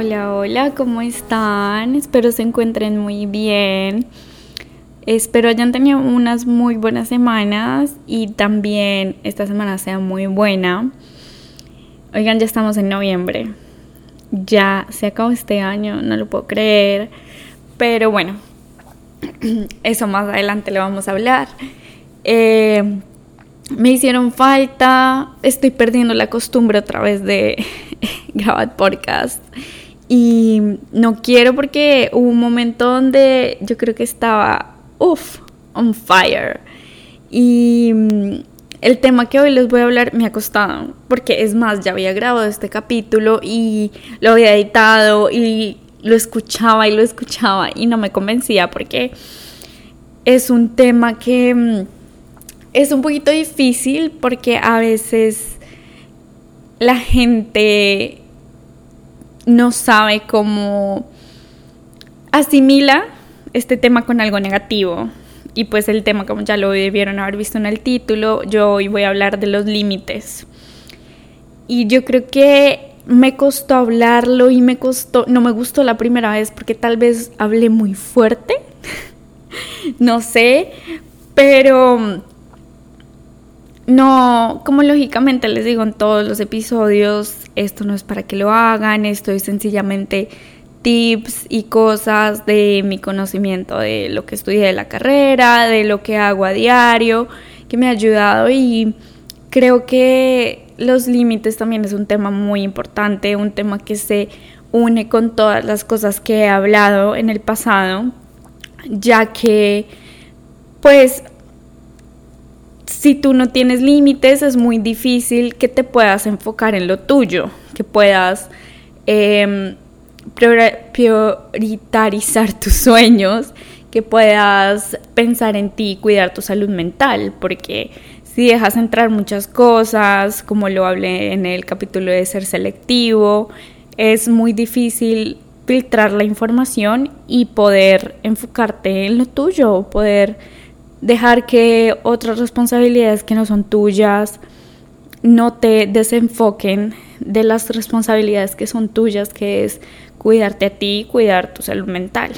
Hola, hola, ¿cómo están? Espero se encuentren muy bien. Espero hayan tenido unas muy buenas semanas y también esta semana sea muy buena. Oigan, ya estamos en noviembre. Ya se acabó este año, no lo puedo creer. Pero bueno, eso más adelante lo vamos a hablar. Eh, me hicieron falta, estoy perdiendo la costumbre otra vez de grabar podcast y no quiero porque hubo un momento donde yo creo que estaba, uff, on fire. Y mm, el tema que hoy les voy a hablar me ha costado, porque es más, ya había grabado este capítulo y lo había editado y lo escuchaba y lo escuchaba y no me convencía porque es un tema que mm, es un poquito difícil porque a veces la gente no sabe cómo asimila este tema con algo negativo. Y pues el tema, como ya lo debieron haber visto en el título, yo hoy voy a hablar de los límites. Y yo creo que me costó hablarlo y me costó, no me gustó la primera vez porque tal vez hablé muy fuerte, no sé, pero no, como lógicamente les digo en todos los episodios, esto no es para que lo hagan, esto es sencillamente tips y cosas de mi conocimiento de lo que estudié de la carrera, de lo que hago a diario, que me ha ayudado y creo que los límites también es un tema muy importante, un tema que se une con todas las cosas que he hablado en el pasado, ya que pues si tú no tienes límites, es muy difícil que te puedas enfocar en lo tuyo, que puedas em, priorizar tus sueños, que puedas pensar en ti y cuidar tu salud mental, porque si dejas entrar muchas cosas, como lo hablé en el capítulo de ser selectivo, es muy difícil filtrar la información y poder enfocarte en lo tuyo, poder dejar que otras responsabilidades que no son tuyas no te desenfoquen de las responsabilidades que son tuyas, que es cuidarte a ti cuidar tu salud mental.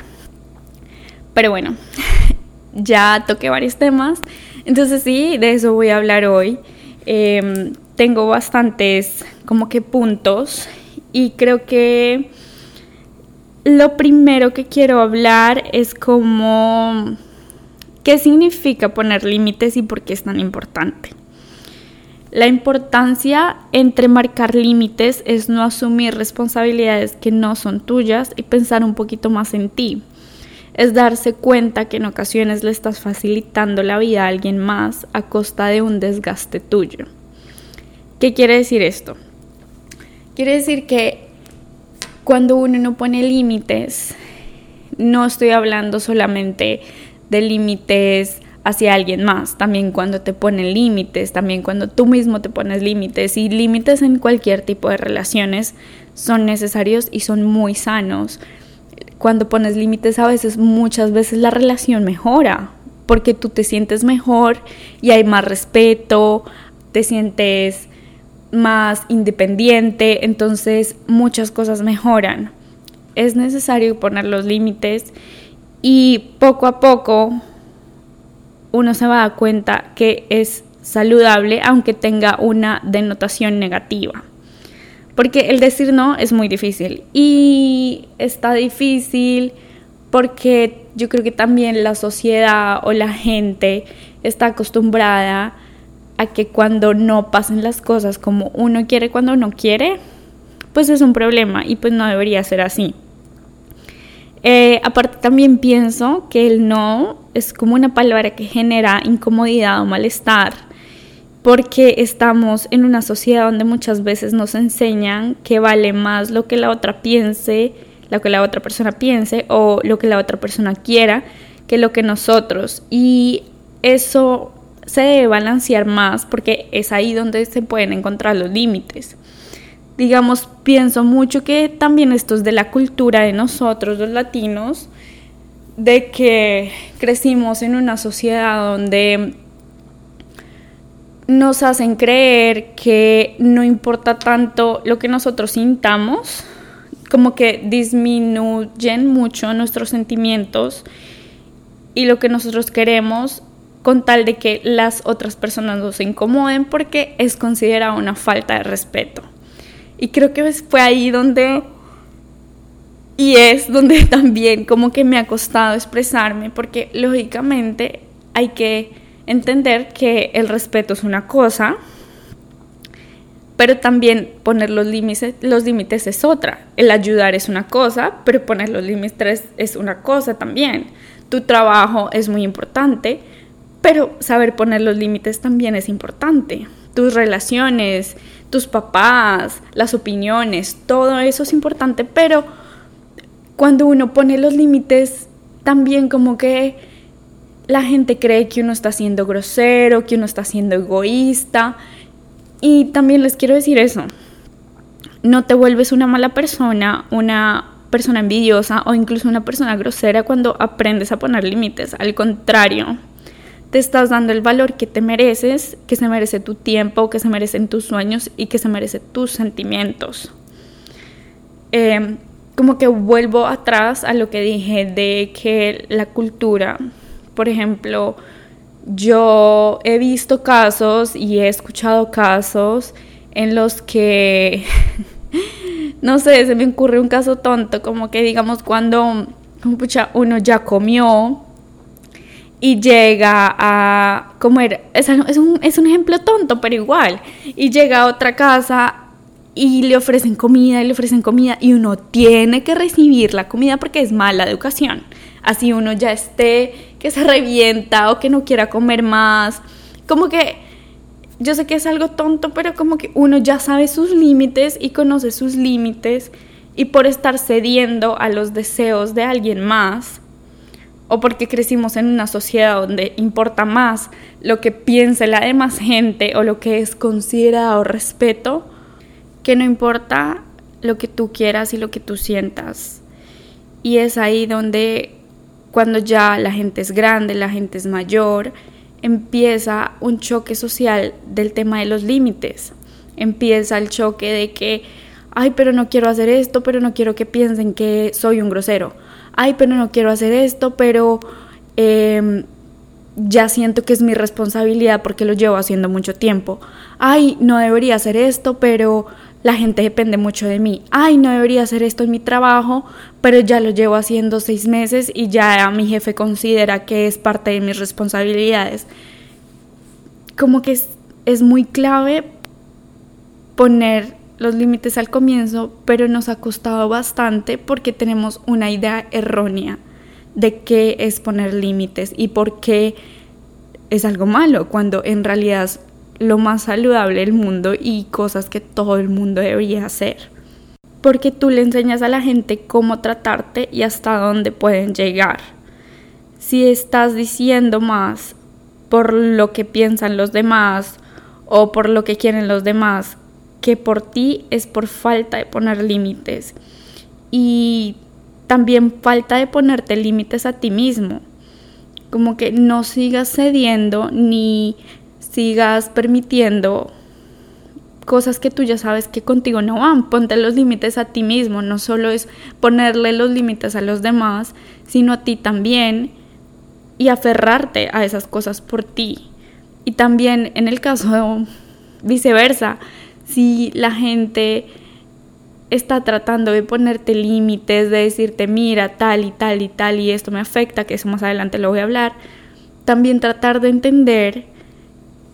Pero bueno, ya toqué varios temas, entonces sí, de eso voy a hablar hoy. Em, tengo bastantes como que puntos y creo que lo primero que quiero hablar es como ¿Qué significa poner límites y por qué es tan importante? La importancia entre marcar límites es no asumir responsabilidades que no son tuyas y pensar un poquito más en ti. Es darse cuenta que en ocasiones le estás facilitando la vida a alguien más a costa de un desgaste tuyo. ¿Qué quiere decir esto? Quiere decir que cuando uno no pone límites, no estoy hablando solamente de límites hacia alguien más, también cuando te ponen límites, también cuando tú mismo te pones límites y límites en cualquier tipo de relaciones son necesarios y son muy sanos. Cuando pones límites a veces, muchas veces la relación mejora porque tú te sientes mejor y hay más respeto, te sientes más independiente, entonces muchas cosas mejoran. Es necesario poner los límites y poco a poco uno se va a dar cuenta que es saludable aunque tenga una denotación negativa. Porque el decir no es muy difícil y está difícil porque yo creo que también la sociedad o la gente está acostumbrada a que cuando no pasen las cosas como uno quiere cuando uno quiere, pues es un problema y pues no debería ser así. Eh, aparte también pienso que el no es como una palabra que genera incomodidad o malestar porque estamos en una sociedad donde muchas veces nos enseñan que vale más lo que la otra piense, lo que la otra persona piense o lo que la otra persona quiera que lo que nosotros. Y eso se debe balancear más porque es ahí donde se pueden encontrar los límites digamos, pienso mucho que también esto es de la cultura de nosotros, los latinos, de que crecimos en una sociedad donde nos hacen creer que no importa tanto lo que nosotros sintamos como que disminuyen mucho nuestros sentimientos y lo que nosotros queremos con tal de que las otras personas no se incomoden porque es considerada una falta de respeto. Y creo que fue ahí donde, y es donde también como que me ha costado expresarme, porque lógicamente hay que entender que el respeto es una cosa, pero también poner los límites, los límites es otra. El ayudar es una cosa, pero poner los límites es una cosa también. Tu trabajo es muy importante, pero saber poner los límites también es importante. Tus relaciones, tus papás, las opiniones, todo eso es importante, pero cuando uno pone los límites, también como que la gente cree que uno está siendo grosero, que uno está siendo egoísta. Y también les quiero decir eso. No te vuelves una mala persona, una persona envidiosa o incluso una persona grosera cuando aprendes a poner límites. Al contrario, te estás dando el valor que te mereces, que se merece tu tiempo, que se merecen tus sueños y que se merecen tus sentimientos. Em, como que vuelvo atrás a lo que dije de que la cultura, por ejemplo, yo he visto casos y he escuchado casos en los que, no sé, se me ocurre un caso tonto, como que digamos cuando uno ya comió y llega a comer, es, un, es un ejemplo tonto, pero igual, y llega a otra casa y le ofrecen comida y le ofrecen comida y uno tiene que recibir la comida porque es mala educación. Así uno ya esté que se revienta o que no quiera comer más. Como que yo sé que es algo tonto, pero como que uno ya sabe sus límites y conoce sus límites y por estar cediendo a los deseos de alguien más, o porque crecimos en una sociedad donde importa más lo que piense la demás gente o lo que es considerado respeto, que no importa lo que tú quieras y lo que tú sientas. Y es ahí donde cuando ya la gente es grande, la gente es mayor, empieza un choque social del tema de los límites. Empieza el choque de que, ay, pero no quiero hacer esto, pero no quiero que piensen que soy un grosero ay, pero no quiero hacer esto, pero em, ya siento que es mi responsabilidad porque lo llevo haciendo mucho tiempo. Ay, no debería hacer esto, pero la gente depende mucho de mí. Ay, no debería hacer esto en mi trabajo, pero ya lo llevo haciendo seis meses y ya mi jefe considera que es parte de mis responsabilidades. Como que es, es muy clave poner los límites al comienzo, pero nos ha costado bastante porque tenemos una idea errónea de qué es poner límites y por qué es algo malo, cuando en realidad es lo más saludable del mundo y cosas que todo el mundo debería hacer. Porque tú le enseñas a la gente cómo tratarte y hasta dónde pueden llegar. Si estás diciendo más por lo que piensan los demás o por lo que quieren los demás que por ti es por falta de poner límites y también falta de ponerte límites a ti mismo. Como que no sigas cediendo ni sigas permitiendo cosas que tú ya sabes que contigo no van. Ponte los límites a ti mismo. No solo es ponerle los límites a los demás, sino a ti también y aferrarte a esas cosas por ti. Y también en el caso viceversa, si la gente está tratando de ponerte límites, de decirte, mira, tal y tal y tal, y esto me afecta, que eso más adelante lo voy a hablar, también tratar de entender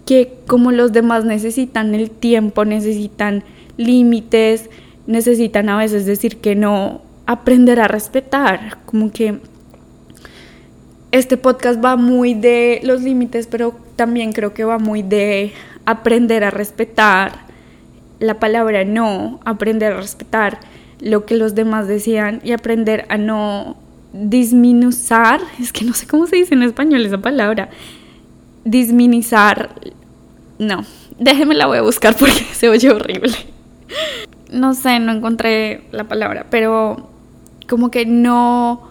que como los demás necesitan el tiempo, necesitan límites, necesitan a veces decir que no, aprender a respetar, como que este podcast va muy de los límites, pero también creo que va muy de aprender a respetar la palabra no, aprender a respetar lo que los demás decían y aprender a no disminuzar, es que no sé cómo se dice en español esa palabra, disminizar, no, déjeme la voy a buscar porque se oye horrible. No sé, no encontré la palabra, pero como que no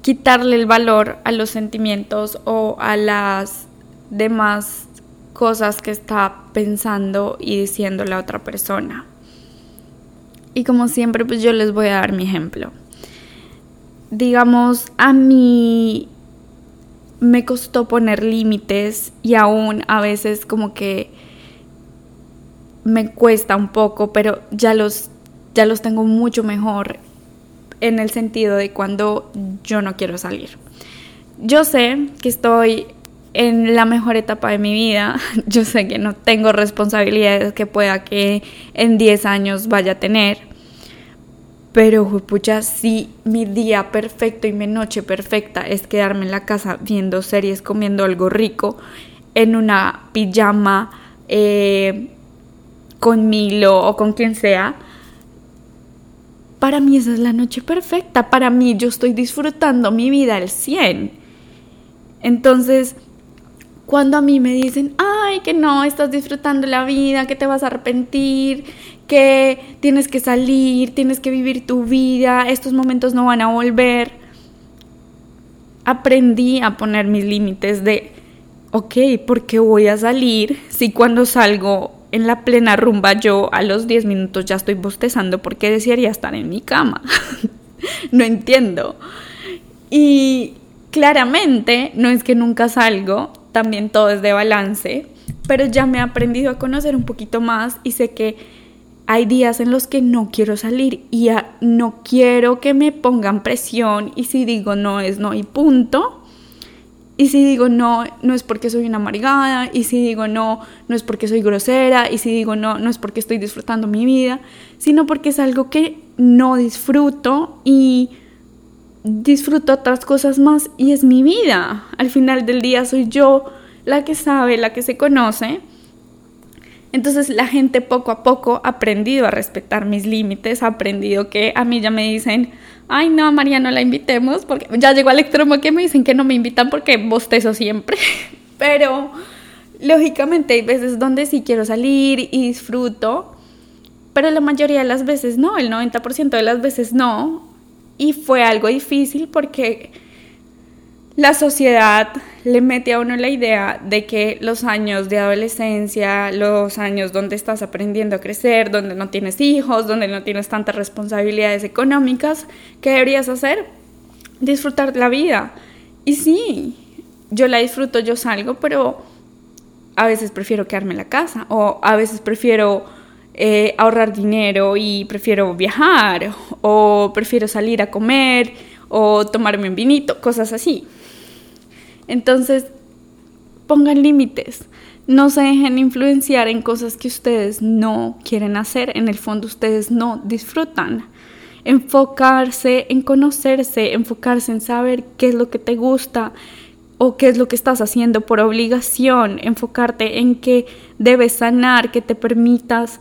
quitarle el valor a los sentimientos o a las demás cosas que está pensando y diciendo la otra persona. Y como siempre, pues yo les voy a dar mi ejemplo. Digamos, a mí me costó poner límites y aún a veces como que me cuesta un poco, pero ya los, ya los tengo mucho mejor en el sentido de cuando yo no quiero salir. Yo sé que estoy en la mejor etapa de mi vida, yo sé que no tengo responsabilidades que pueda que en 10 años vaya a tener, pero pucha, si mi día perfecto y mi noche perfecta es quedarme en la casa viendo series, comiendo algo rico, en una pijama eh, con Milo o con quien sea, para mí esa es la noche perfecta. Para mí yo estoy disfrutando mi vida al 100. Entonces, cuando a mí me dicen, ay, que no, estás disfrutando la vida, que te vas a arrepentir, que tienes que salir, tienes que vivir tu vida, estos momentos no van a volver, aprendí a poner mis límites de, ok, ¿por qué voy a salir si cuando salgo en la plena rumba yo a los 10 minutos ya estoy bostezando porque desearía estar en mi cama. no entiendo. Y claramente no es que nunca salgo, también todo es de balance, pero ya me he aprendido a conocer un poquito más y sé que hay días en los que no quiero salir y no quiero que me pongan presión y si digo no es no y punto. Y si digo no, no es porque soy una amargada. Y si digo no, no es porque soy grosera. Y si digo no, no es porque estoy disfrutando mi vida. Sino porque es algo que no disfruto y disfruto otras cosas más. Y es mi vida. Al final del día soy yo la que sabe, la que se conoce. Entonces la gente poco a poco ha aprendido a respetar mis límites, ha aprendido que a mí ya me dicen, ay no, María, no la invitemos, porque ya llegó al extremo que me dicen que no me invitan porque bostezo siempre, pero lógicamente hay veces donde sí quiero salir y disfruto, pero la mayoría de las veces no, el 90% de las veces no, y fue algo difícil porque la sociedad le mete a uno la idea de que los años de adolescencia, los años donde estás aprendiendo a crecer, donde no tienes hijos, donde no tienes tantas responsabilidades económicas, ¿qué deberías hacer? Disfrutar la vida. Y sí, yo la disfruto, yo salgo, pero a veces prefiero quedarme en la casa o a veces prefiero eh, ahorrar dinero y prefiero viajar o prefiero salir a comer o tomarme un vinito, cosas así. Entonces, pongan límites. No se dejen influenciar en cosas que ustedes no quieren hacer. En el fondo ustedes no disfrutan. Enfocarse en conocerse, enfocarse en saber qué es lo que te gusta o qué es lo que estás haciendo por obligación. Enfocarte en que debes sanar, que te permitas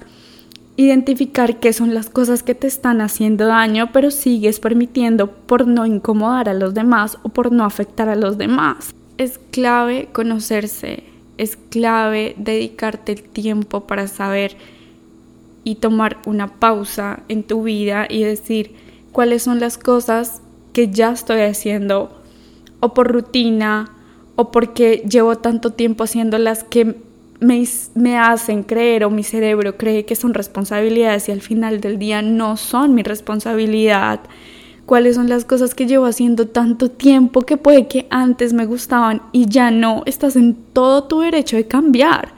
identificar qué son las cosas que te están haciendo daño, pero sigues permitiendo por no incomodar a los demás o por no afectar a los demás. Es clave conocerse, es clave dedicarte el tiempo para saber y tomar una pausa en tu vida y decir cuáles son las cosas que ya estoy haciendo o por rutina o porque llevo tanto tiempo haciendo las que me, hacen creer o mi cerebro cree que son responsabilidades y al final del día no son mi responsabilidad. Cuáles son las cosas que llevo haciendo tanto tiempo que puede que antes me gustaban y ya no, estás en todo tu derecho de cambiar.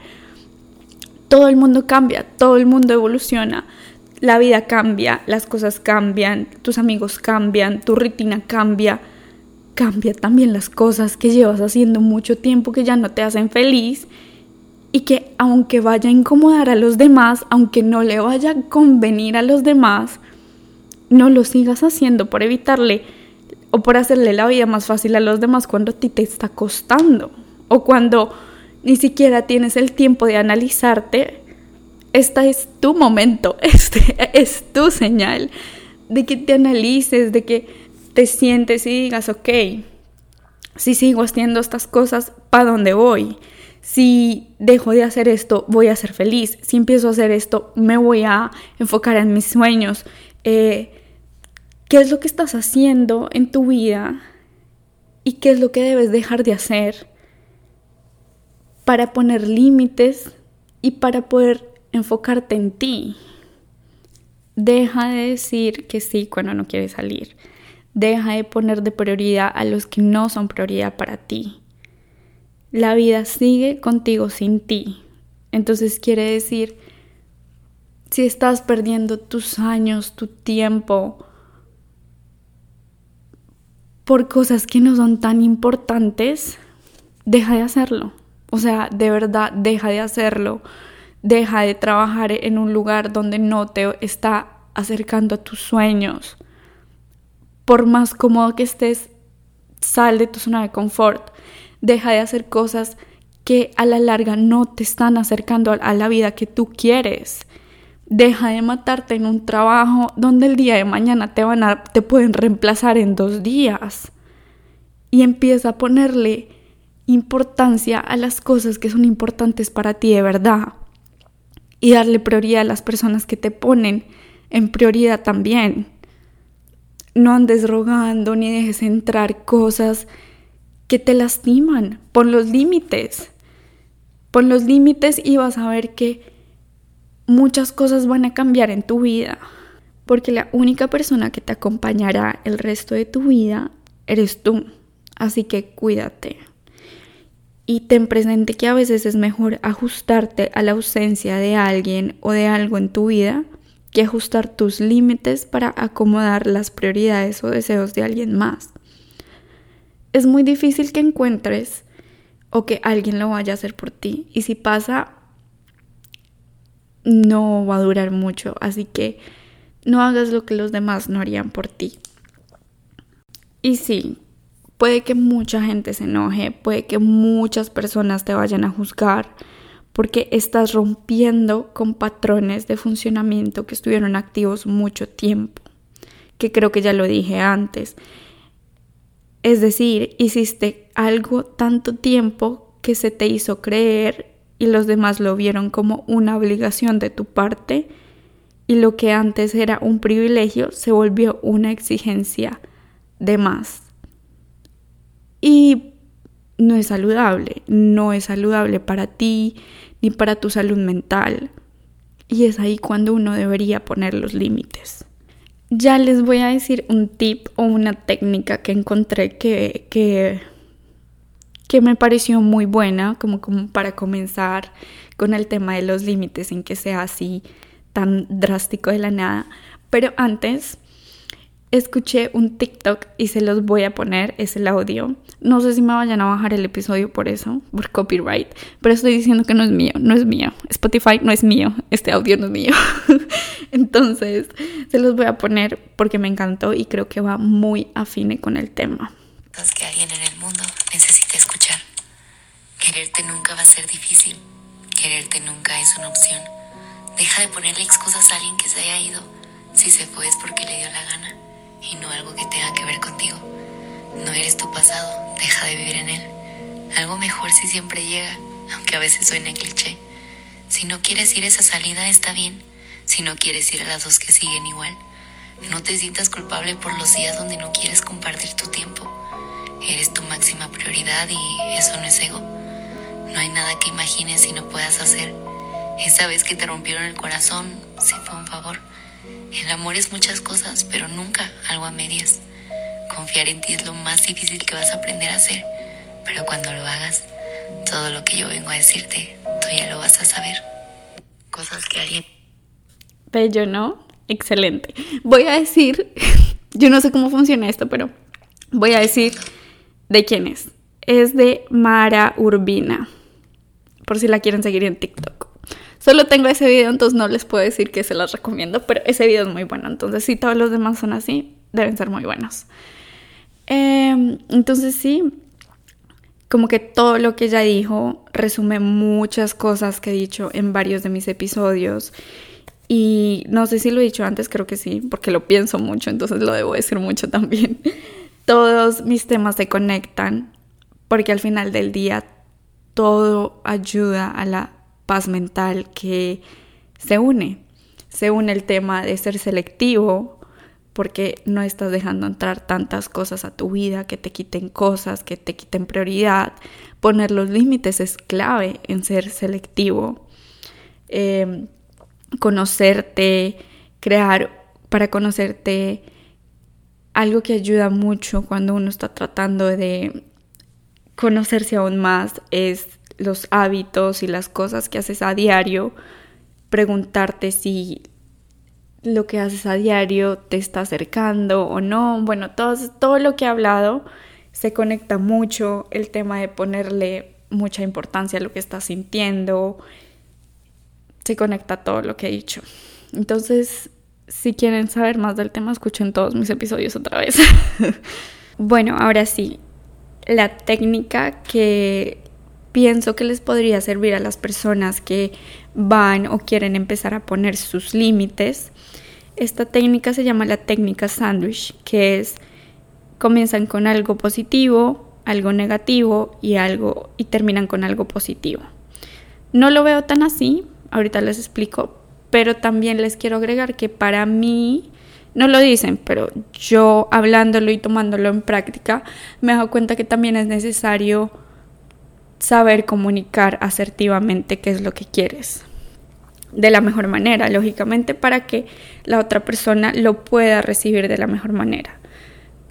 Todo el mundo cambia, todo el mundo evoluciona, la vida cambia, las cosas cambian, tus amigos cambian, tu rutina cambia, cambia también las cosas que llevas haciendo mucho tiempo que ya no te hacen feliz y que aunque vaya a incomodar a los demás, aunque no le vaya a convenir a los demás, no lo sigas haciendo por evitarle o por hacerle la vida más fácil a los demás cuando a ti te está costando o cuando ni siquiera tienes el tiempo de analizarte. Esta es tu momento, este es tu señal de que te analices, de que te sientes y digas, ok, si sigo haciendo estas cosas, ¿para dónde voy? Si dejo de hacer esto, voy a ser feliz. Si empiezo a hacer esto, me voy a enfocar en mis sueños. Eh, qué es lo que estás haciendo en tu vida y qué es lo que debes dejar de hacer para poner límites y para poder enfocarte en ti. Deja de decir que sí cuando no quieres salir. Deja de poner de prioridad a los que no son prioridad para ti. La vida sigue contigo sin ti. Entonces quiere decir, si estás perdiendo tus años, tu tiempo, por cosas que no son tan importantes, deja de hacerlo. O sea, de verdad, deja de hacerlo. Deja de trabajar en un lugar donde no te está acercando a tus sueños. Por más cómodo que estés, sal de tu zona de confort. Deja de hacer cosas que a la larga no te están acercando a la vida que tú quieres. Deja de matarte en un trabajo donde el día de mañana te van a te pueden reemplazar en dos días. Y empieza a ponerle importancia a las cosas que son importantes para ti de verdad. Y darle prioridad a las personas que te ponen en prioridad también. No andes rogando ni dejes entrar cosas que te lastiman. Pon los límites. Pon los límites y vas a ver que muchas cosas van a cambiar en tu vida. Porque la única persona que te acompañará el resto de tu vida eres tú. Así que cuídate. Y ten presente que a veces es mejor ajustarte a la ausencia de alguien o de algo en tu vida que ajustar tus límites para acomodar las prioridades o deseos de alguien más. Es muy difícil que encuentres o que alguien lo vaya a hacer por ti. Y si pasa, no va a durar mucho. Así que no hagas lo que los demás no harían por ti. Y sí, puede que mucha gente se enoje, puede que muchas personas te vayan a juzgar porque estás rompiendo con patrones de funcionamiento que estuvieron activos mucho tiempo, que creo que ya lo dije antes. Es decir, hiciste algo tanto tiempo que se te hizo creer y los demás lo vieron como una obligación de tu parte y lo que antes era un privilegio se volvió una exigencia de más. Y no es saludable, no es saludable para ti ni para tu salud mental. Y es ahí cuando uno debería poner los límites. Ya les voy a decir un tip o una técnica que encontré que, que, que me pareció muy buena, como, como para comenzar con el tema de los límites sin que sea así tan drástico de la nada. Pero antes escuché un TikTok y se los voy a poner, es el audio. No sé si me vayan a bajar el episodio por eso, por copyright, pero estoy diciendo que no es mío, no es mío. Spotify no es mío, este audio no es mío. Entonces, se los voy a poner porque me encantó y creo que va muy afine con el tema. Que alguien en el mundo necesita escuchar. Quererte nunca va a ser difícil. Quererte nunca es una opción. Deja de ponerle excusas a alguien que se haya ido. Si se fue es porque le dio la gana y no algo que tenga que ver contigo. No eres tu pasado, deja de vivir en él. Algo mejor si siempre llega, aunque a veces suene cliché. Si no quieres ir a esa salida, está bien. Si no quieres ir a las dos que siguen igual, no te sientas culpable por los días donde no quieres compartir tu tiempo. Eres tu máxima prioridad y eso no es ego. No hay nada que imagines y no puedas hacer. Esa vez que te rompieron el corazón, sí fue un favor. El amor es muchas cosas, pero nunca algo a medias. Confiar en ti es lo más difícil que vas a aprender a hacer, pero cuando lo hagas, todo lo que yo vengo a decirte, tú ya lo vas a saber. Cosas que alguien... Bello, ¿no? Excelente. Voy a decir, yo no sé cómo funciona esto, pero voy a decir de quién es. Es de Mara Urbina, por si la quieren seguir en TikTok. Solo tengo ese video, entonces no les puedo decir que se los recomiendo, pero ese video es muy bueno. Entonces, si todos los demás son así, deben ser muy buenos. Em, entonces, sí, como que todo lo que ella dijo resume muchas cosas que he dicho en varios de mis episodios. Y no sé si lo he dicho antes, creo que sí, porque lo pienso mucho, entonces lo debo decir mucho también. Todos mis temas se conectan, porque al final del día todo ayuda a la paz mental que se une. Se une el tema de ser selectivo porque no estás dejando entrar tantas cosas a tu vida que te quiten cosas, que te quiten prioridad. Poner los límites es clave en ser selectivo. Em, conocerte, crear para conocerte algo que ayuda mucho cuando uno está tratando de conocerse aún más es los hábitos y las cosas que haces a diario, preguntarte si lo que haces a diario te está acercando o no. Bueno, todo, todo lo que he hablado se conecta mucho, el tema de ponerle mucha importancia a lo que estás sintiendo, se conecta todo lo que he dicho. Entonces, si quieren saber más del tema, escuchen todos mis episodios otra vez. bueno, ahora sí, la técnica que pienso que les podría servir a las personas que van o quieren empezar a poner sus límites. Esta técnica se llama la técnica sandwich, que es comienzan con algo positivo, algo negativo y algo y terminan con algo positivo. No lo veo tan así, ahorita les explico, pero también les quiero agregar que para mí, no lo dicen, pero yo hablándolo y tomándolo en práctica, me he dado cuenta que también es necesario saber comunicar asertivamente qué es lo que quieres. De la mejor manera, lógicamente, para que la otra persona lo pueda recibir de la mejor manera.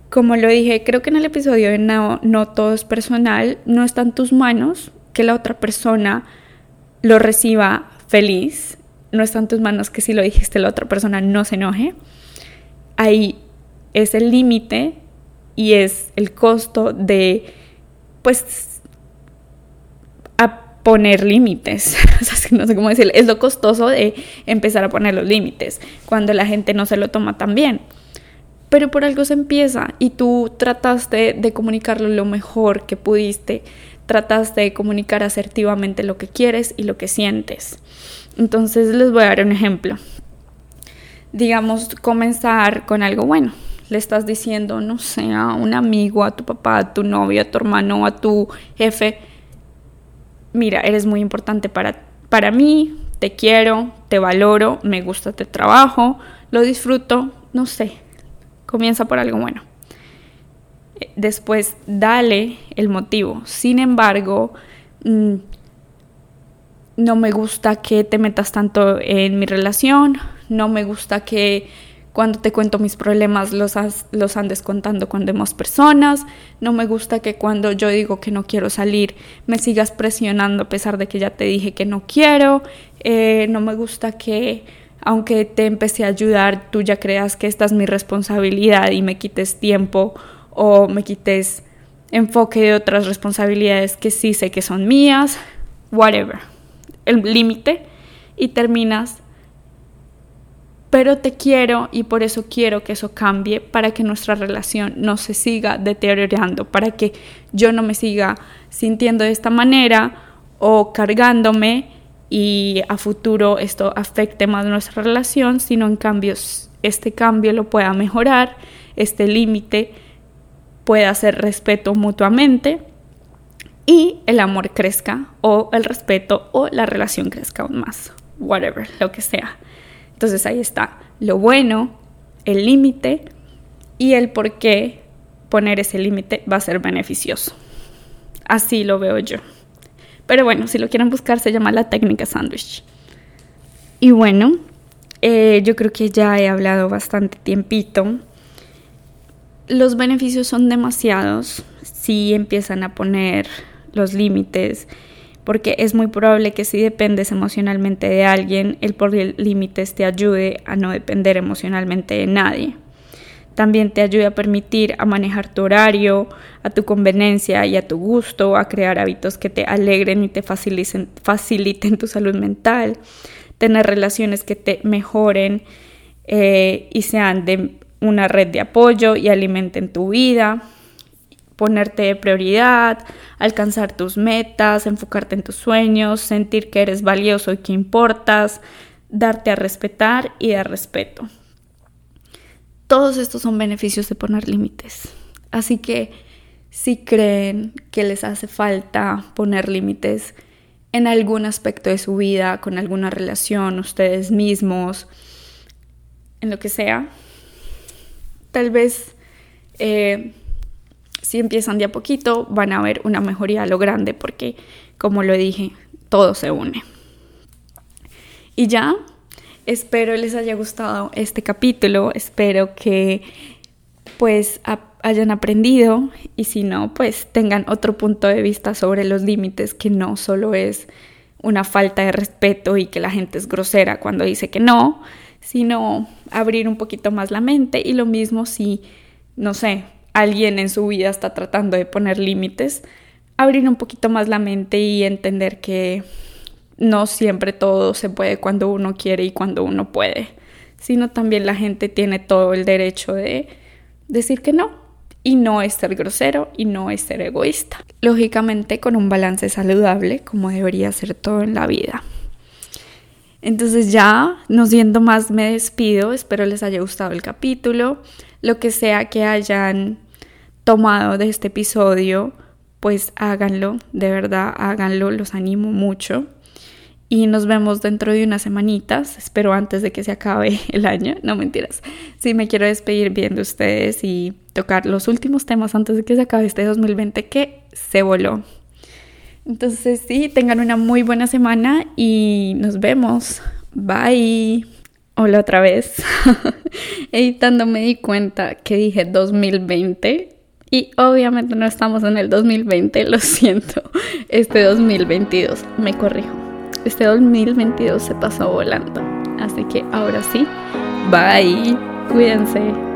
Como lo dije, creo que en el episodio de No, no todo es personal, no está en tus manos que la otra persona lo reciba feliz no está en tus manos que si lo dijiste la otra persona no se enoje. Ahí es el límite y es el costo de, pues, poner límites. no sé cómo decirlo. Es lo costoso de empezar a poner los límites cuando la gente no se lo toma tan bien. Pero por algo se empieza y tú trataste de comunicarlo lo mejor que pudiste, trataste de comunicar asertivamente lo que quieres y lo que sientes. Entonces les voy a dar un ejemplo. Digamos, comenzar con algo bueno. Le estás diciendo, no sé, a un amigo, a tu papá, a tu novio, a tu hermano, a tu jefe, mira, eres muy importante para, para mí, te quiero, te valoro, me gusta tu trabajo, lo disfruto, no sé, comienza por algo bueno. Después, dale el motivo. Sin embargo, mm, no me gusta que te metas tanto en mi relación, no me gusta que cuando te cuento mis problemas los, los andes contando con demás personas, no me gusta que cuando yo digo que no quiero salir me sigas presionando a pesar de que ya te dije que no quiero, eh, no me gusta que aunque te empecé a ayudar tú ya creas que esta es mi responsabilidad y me quites tiempo o me quites enfoque de otras responsabilidades que sí sé que son mías, whatever. El límite. Y terminas, pero te quiero y por eso quiero que eso cambie para que nuestra relación no se siga deteriorando, para que yo no me siga sintiendo de esta manera o cargándome y a futuro esto afecte más nuestra relación, sino en cambio este cambio lo pueda mejorar, este límite pueda ser respeto mutuamente y el amor crezca o el respeto o la relación crezca aún más, whatever, lo que sea. Entonces ahí está lo bueno, el límite y el por qué poner ese límite va a ser beneficioso. Así lo veo yo. Pero bueno, si lo quieren buscar se llama la técnica sandwich. Y bueno, eh, yo creo que ya he hablado bastante tiempito. Los beneficios son demasiados si empiezan a poner los límites, porque es muy probable que si dependes emocionalmente de alguien, el por límites te ayude a no depender emocionalmente de nadie. También te ayude a permitir a manejar tu horario, a tu conveniencia y a tu gusto, a crear hábitos que te alegren y te faciliten, faciliten tu salud mental, tener relaciones que te mejoren eh, y sean de una red de apoyo y alimenten tu vida, ponerte de prioridad, alcanzar tus metas, enfocarte en tus sueños, sentir que eres valioso y que importas, darte a respetar y dar respeto. Todos estos son beneficios de poner límites. Así que si creen que les hace falta poner límites en algún aspecto de su vida, con alguna relación, ustedes mismos, en lo que sea, tal vez eh, si empiezan de a poquito, van a ver una mejoría a lo grande porque, como lo dije, todo se une. Y ya, Espero les haya gustado este capítulo, espero que pues hayan aprendido y si no, pues tengan otro punto de vista sobre los límites que no solo es una falta de respeto y que la gente es grosera cuando dice que no, sino abrir un poquito más la mente y lo mismo si, no sé, alguien en su vida está tratando de poner límites, abrir un poquito más la mente y entender que no siempre todo se puede cuando uno quiere y cuando uno puede, sino también la gente tiene todo el derecho de decir que no. Y no es ser grosero y no es ser egoísta. Lógicamente con un balance saludable, como debería ser todo en la vida. Entonces ya, no siendo más, me despido. Espero les haya gustado el capítulo. Lo que sea que hayan tomado de este episodio, pues háganlo, de verdad, háganlo, los animo mucho. Y nos vemos dentro de unas semanitas, espero antes de que se acabe el año, no mentiras. Sí, me quiero despedir bien de ustedes y tocar los últimos temas antes de que se acabe este 2020 que se voló. Entonces sí, tengan una muy buena semana y nos vemos. Bye. Hola otra vez. Editando me di cuenta que dije 2020 y obviamente no estamos en el 2020, lo siento. Este 2022, me corrijo. Este 2022 se pasó volando. Así que ahora sí, bye. Cuídense.